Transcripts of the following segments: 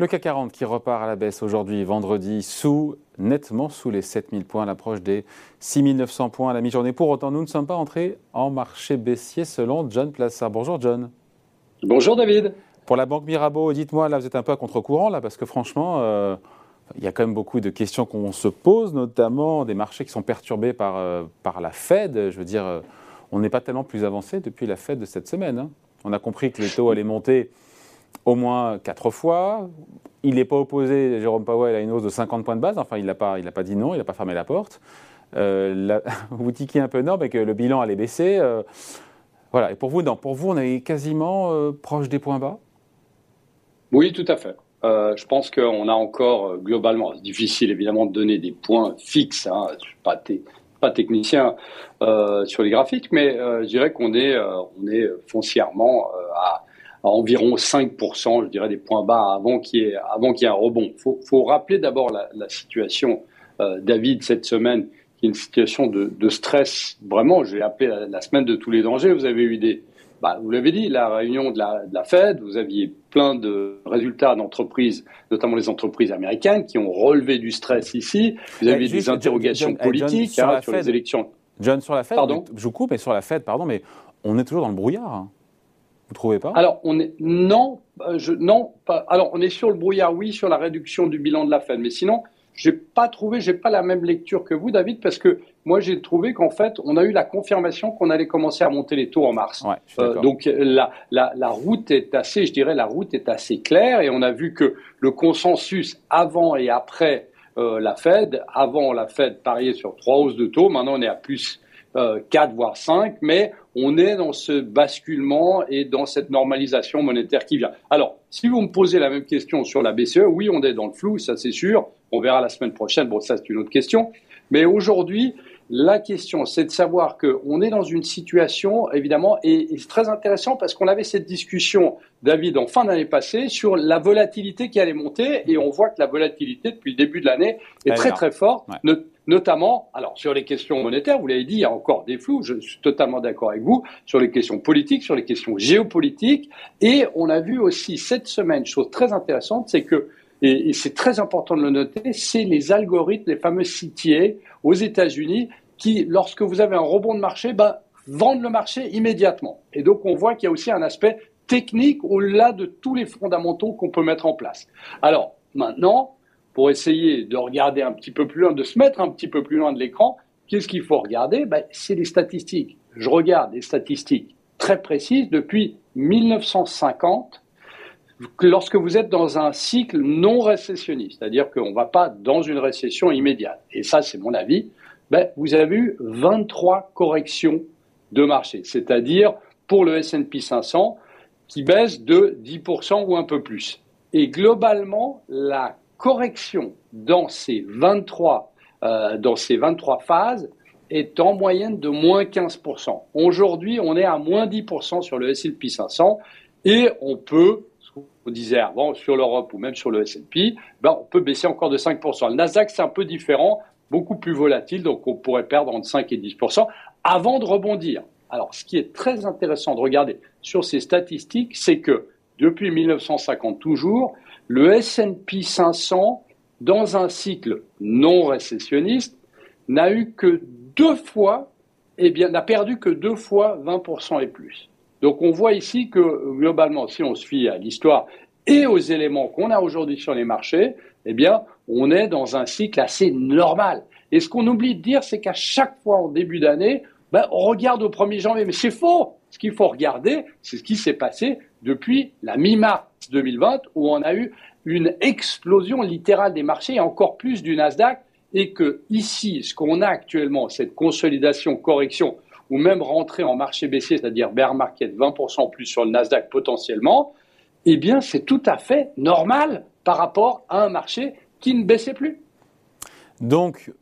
Le CAC 40 qui repart à la baisse aujourd'hui, vendredi, sous, nettement sous les 7000 points, à l'approche des 6900 points à la mi-journée. Pour autant, nous ne sommes pas entrés en marché baissier selon John Plassard. Bonjour John. Bonjour David. Pour la Banque Mirabeau, dites-moi, là vous êtes un peu à contre-courant, là, parce que franchement, euh, il y a quand même beaucoup de questions qu'on se pose, notamment des marchés qui sont perturbés par, euh, par la Fed. Je veux dire, euh, on n'est pas tellement plus avancé depuis la Fed de cette semaine. Hein. On a compris que les taux allaient monter au moins quatre fois. Il n'est pas opposé, Jérôme Powell, à une hausse de 50 points de base. Enfin, il n'a pas, pas dit non, il n'a pas fermé la porte. Euh, vous tiquez un peu non, mais que le bilan allait baisser. Euh, voilà. Et pour vous, non, pour vous, on est quasiment euh, proche des points bas? Oui, tout à fait. je pense qu'on a encore globalement, difficile évidemment de donner des points fixes. Hein, je suis pas, pas technicien sur les graphiques, mais je dirais qu'on est, on est foncièrement à à environ 5%, je dirais, des points bas avant qu'il y ait, avant qu'il y ait un rebond. Il faut, faut, rappeler d'abord la, la, situation, euh, David, cette semaine, qui est une situation de, de stress. Vraiment, je l'ai appelé la, la, semaine de tous les dangers. Vous avez eu des... Bah, vous l'avez dit, la réunion de la, de la Fed, vous aviez plein de résultats d'entreprises, notamment les entreprises américaines, qui ont relevé du stress ici. Vous avez des interrogations politiques John, hein, sur, les élections. John, sur la Fed, pardon? je vous coupe, mais sur la Fed, pardon, mais on est toujours dans le brouillard. Hein. Vous trouvez pas? Alors, on est non, euh, je, non, pas, alors on est sur le brouillard, oui, sur la réduction du bilan de la Fed, mais sinon, j'ai pas trouvé, j'ai pas la même lecture que vous, David, parce que moi j'ai trouvé qu'en fait, on a eu la confirmation qu'on allait commencer à monter les taux en mars. Ouais, euh, donc la, la, la, route est assez, je dirais, la route est assez claire, et on a vu que le consensus avant et après euh, la Fed, avant la Fed pariait sur trois hausses de taux, maintenant on est à plus euh, 4 voire 5, mais on est dans ce basculement et dans cette normalisation monétaire qui vient. Alors, si vous me posez la même question sur la BCE, oui, on est dans le flou, ça c'est sûr. On verra la semaine prochaine. Bon, ça c'est une autre question. Mais aujourd'hui, la question, c'est de savoir qu'on est dans une situation, évidemment, et, et c'est très intéressant parce qu'on avait cette discussion, David, en fin d'année passée, sur la volatilité qui allait monter, et on voit que la volatilité depuis le début de l'année est très très forte, ouais. notamment, alors sur les questions monétaires, vous l'avez dit, il y a encore des flous, je suis totalement d'accord avec vous, sur les questions politiques, sur les questions géopolitiques, et on a vu aussi cette semaine, chose très intéressante, c'est que et, et c'est très important de le noter, c'est les algorithmes, les fameux CTA aux États-Unis qui, lorsque vous avez un rebond de marché, ben, vendent le marché immédiatement. Et donc on voit qu'il y a aussi un aspect technique au-delà de tous les fondamentaux qu'on peut mettre en place. Alors maintenant, pour essayer de regarder un petit peu plus loin, de se mettre un petit peu plus loin de l'écran, qu'est-ce qu'il faut regarder? Ben, C'est les statistiques. Je regarde des statistiques très précises depuis 1950 lorsque vous êtes dans un cycle non récessionniste, c'est-à-dire qu'on ne va pas dans une récession immédiate, et ça c'est mon avis, ben, vous avez eu 23 corrections de marché, c'est-à-dire pour le S&P 500 qui baisse de 10% ou un peu plus. Et globalement, la correction dans ces 23, euh, dans ces 23 phases est en moyenne de moins 15%. Aujourd'hui, on est à moins 10% sur le S&P 500 et on peut on disait avant sur l'Europe ou même sur le S&P, ben on peut baisser encore de 5%. Le Nasdaq, c'est un peu différent, beaucoup plus volatile, donc on pourrait perdre entre 5 et 10% avant de rebondir. Alors, ce qui est très intéressant de regarder sur ces statistiques, c'est que depuis 1950 toujours, le S&P 500, dans un cycle non récessionniste, n'a eu que deux fois, eh bien, n'a perdu que deux fois 20% et plus. Donc on voit ici que globalement, si on se fie à l'histoire et aux éléments qu'on a aujourd'hui sur les marchés, eh bien, on est dans un cycle assez normal. Et ce qu'on oublie de dire, c'est qu'à chaque fois en début d'année, ben, on regarde au 1er janvier. Mais c'est faux. Ce qu'il faut regarder, c'est ce qui s'est passé depuis la mi-mars 2020, où on a eu une explosion littérale des marchés, et encore plus du Nasdaq, et que ici, ce qu'on a actuellement, cette consolidation, correction, ou même rentrer en marché baissier, c'est-à-dire bear market 20% plus sur le Nasdaq potentiellement, eh bien c'est tout à fait normal par rapport à un marché qui ne baissait plus. Donc,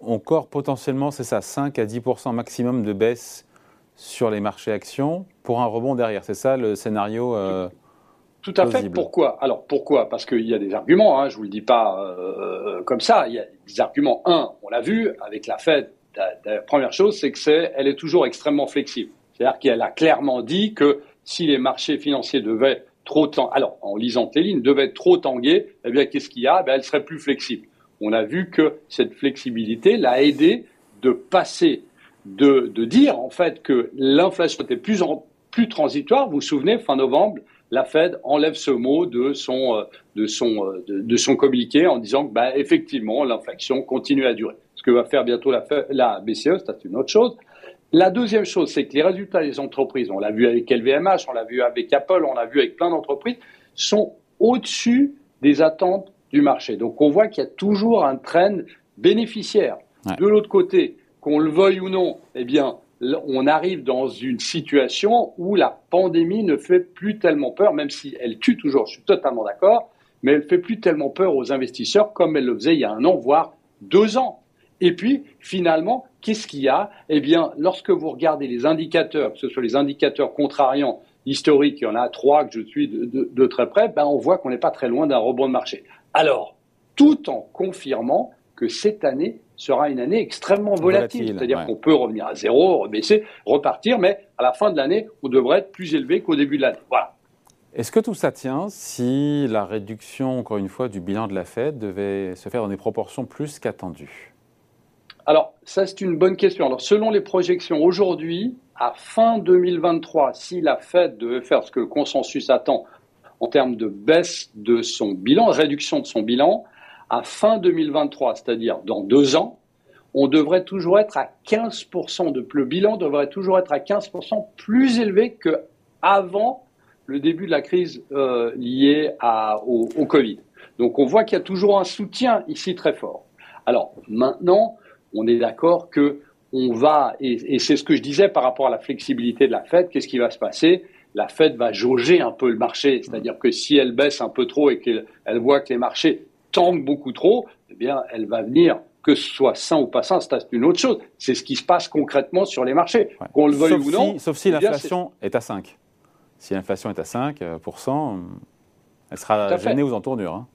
encore potentiellement, c'est ça, 5 à 10% maximum de baisse sur les marchés actions pour un rebond derrière. C'est ça le scénario euh, Tout à plausible. fait. Pourquoi? Alors pourquoi? Parce qu'il y a des arguments, hein, je ne vous le dis pas euh, comme ça. Il y a des arguments. Un, on l'a vu avec la Fed la, première chose, c'est que c'est, elle est toujours extrêmement flexible. C'est-à-dire qu'elle a clairement dit que si les marchés financiers devaient trop tanguée. Alors, en lisant tes lignes, devait être trop tanguée. Eh bien, qu'est-ce qu'il y a? Eh Elle serait plus flexible. On a vu que cette flexibilité l'a aidé de passer, de, dire en fait que l'inflation était plus, transitoire. Vous vous souvenez, fin novembre, la Fed enlève ce mot de son, euh, de son, euh, de, son communiqué en disant que, bah, effectivement, l'inflation continue à durer. Que va faire bientôt la, la BCE, c'est une autre chose. La deuxième chose, c'est que les résultats des entreprises, on l'a vu avec LVMH, on l'a vu avec Apple, on l'a vu avec plein d'entreprises, sont au-dessus des attentes du marché. Donc on voit qu'il y a toujours un trend bénéficiaire. De l'autre côté, qu'on le veuille ou non, eh bien, on arrive dans une situation où la pandémie ne fait plus tellement peur, même si elle tue toujours, je suis totalement d'accord, mais elle fait plus tellement peur aux investisseurs comme elle le faisait il y a un an, voire deux ans. Et puis, finalement, qu'est-ce qu'il y a? Eh bien, lorsque vous regardez les indicateurs, que ce soit les indicateurs contrariants historiques, il y en a trois que je suis de, très près, ben on voit qu'on n'est pas très loin d'un rebond de marché. Alors, tout en confirmant que cette année sera une année extrêmement volatile, c'est-à-dire qu'on peut revenir à zéro, rebaisser, repartir, mais à la fin de l'année, on devrait être plus élevé qu'au début de l'année. Voilà. Est-ce que tout ça tient si la réduction, encore une fois, du bilan de la Fed devait se faire dans des proportions plus qu'attendues? Alors, ça, c'est une bonne question. Alors, selon les projections, aujourd'hui, à fin 2023, si la Fed devait faire ce que le consensus attend en termes de baisse de son bilan, réduction de son bilan, à fin 2023, c'est-à-dire dans deux ans, on devrait toujours être à 15% de le bilan devrait toujours être à 15% plus élevé que avant le début de la crise euh, liée au, Covid. Donc on voit qu'il y a toujours un soutien ici très fort. Alors maintenant, on est d'accord que on va, et, et c'est ce que je disais par rapport à la flexibilité de la Fed, qu'est-ce qui va se passer? La Fed va jauger un peu le marché, c'est-à-dire que si elle baisse un peu trop et qu'elle voit que les marchés tangue beaucoup trop, eh bien, elle va venir que ce soit sain ou pas sain, c'est une autre chose. C'est ce qui se passe concrètement sur les marchés, qu'on le veuille ou non. sauf si eh l'inflation est... à 5. Si l'inflation est à 5%, euh, elle sera gênée aux entournures. Hein.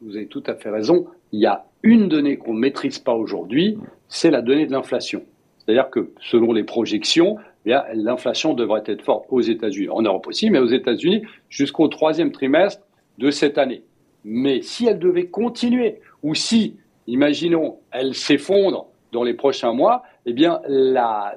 Vous avez tout à fait raison. Il y a une donnée qu'on ne maîtrise pas aujourd'hui, c'est la donnée de l'inflation. C'est-à-dire que selon les projections, eh l'inflation devrait être forte aux États-Unis, en Europe aussi, mais aux États-Unis jusqu'au troisième trimestre de cette année. Mais si elle devait continuer, ou si, imaginons, elle s'effondre dans les prochains mois, eh bien, la,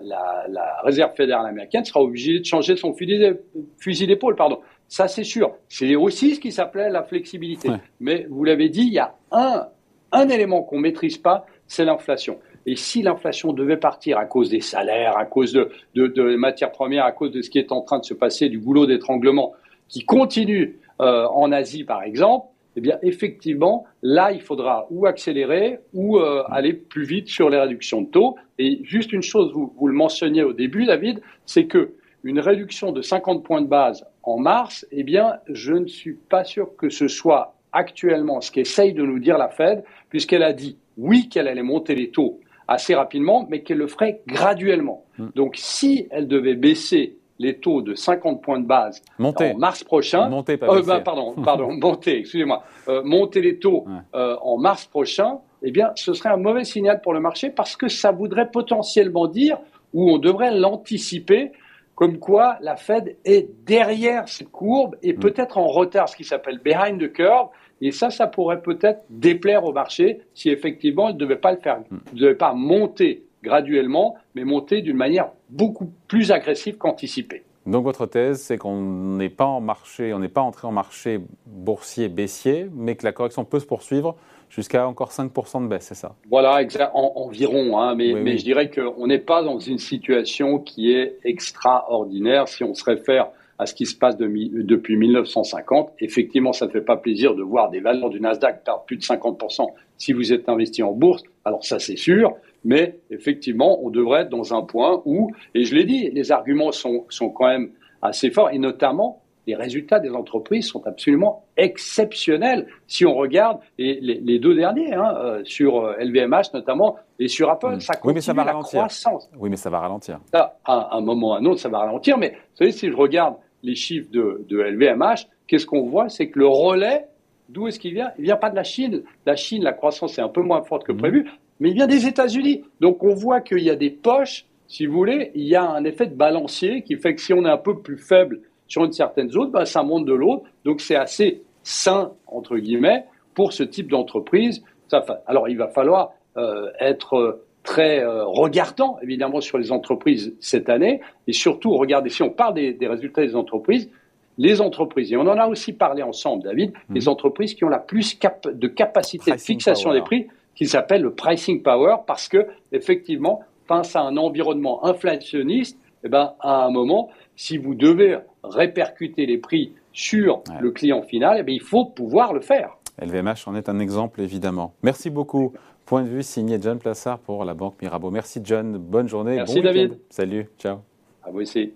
réserve fédérale américaine sera obligée de changer son fusil d'épaule. Pardon. Ça, c'est sûr. C'est aussi ce qui s'appelait la flexibilité. Mais vous l'avez dit, il y a un, un élément qu'on ne maîtrise pas, c'est l'inflation. Et si l'inflation devait partir à cause des salaires, à cause de, matières premières, à cause de ce qui est en train de se passer, du goulot d'étranglement qui continue euh, en Asie, par exemple, eh bien, effectivement, là, il faudra ou accélérer ou euh, aller plus vite sur les réductions de taux. Et juste une chose, vous, vous le mentionniez au début, David, c'est que une réduction de 50 points de base en mars, eh bien, je ne suis pas sûr que ce soit actuellement ce qu'essaye de nous dire la Fed, puisqu'elle a dit oui qu'elle allait monter les taux assez rapidement, mais qu'elle le ferait graduellement. Hmm. Donc, si elle devait baisser les taux de 50 points de base en mars prochain. Monter, pas euh, bah, pardon, pardon, monter, excusez-moi. Euh, monter les taux euh, en mars prochain, eh bien, ce serait un mauvais signal pour le marché parce que ça voudrait potentiellement dire, ou on devrait l'anticiper, comme quoi la Fed est derrière cette courbe et mm. peut-être en retard, ce qui s'appelle behind the curve. Et ça, ça pourrait peut-être déplaire au marché si effectivement il ne devait pas le faire, mm. ne devait pas monter graduellement, mais monter d'une manière beaucoup plus agressive qu'anticipée. Donc votre thèse, c'est qu'on n'est pas en marché, on n'est pas entré en marché boursier baissier, mais que la correction peut se poursuivre jusqu'à encore 5% de baisse, c'est ça? Voilà, environ, hein, mais, mais je dirais qu'on n'est pas dans une situation qui est extraordinaire si on se réfère à ce qui se passe depuis 1950. Effectivement, ça ne fait pas plaisir de voir des valeurs du Nasdaq perdre plus de 50% si vous êtes investi en bourse. Alors ça, c'est sûr. Mais effectivement, on devrait être dans un point où, et je l'ai dit, les arguments sont, sont quand même assez forts, et notamment les résultats des entreprises sont absolument exceptionnels. Si on regarde les, les, deux derniers, hein, euh, sur LVMH euh, notamment, et sur Apple, ça continue oui, mais ça va la ralentir. croissance. Oui, mais ça va ralentir. à un moment ou à un autre, ça va ralentir. Mais vous savez, si je regarde les chiffres de, de LVMH, qu'est-ce qu'on voit? C'est que le relais, d'où est-ce qu'il vient? Il vient pas de la Chine. La Chine, la croissance est un peu moins forte que mmh. prévu mais il vient des États-Unis. Donc on voit qu'il y a des poches, si vous voulez, il y a un effet de balancier qui fait que si on est un peu plus faible sur une certaine zone, ben, ça monte de l'autre. Donc c'est assez sain, entre guillemets, pour ce type d'entreprise. Alors il va falloir euh, être très euh, regardant, évidemment, sur les entreprises cette année. Et surtout, regardez, si on parle des, résultats des entreprises, les entreprises, et on en a aussi parlé ensemble, David, mhm. les entreprises qui ont la plus de capacité de fixation des prix, qui s'appelle le pricing power, parce que, effectivement, face à un environnement inflationniste, eh ben, à un moment, si vous devez répercuter les prix sur le client final, eh bien, il faut pouvoir le faire. LVMH en est un exemple, évidemment. Merci beaucoup. Point de vue signé John Plassard pour la Banque Mirabeau. Merci John, bonne journée. Merci David. Salut, ciao. À vous aussi.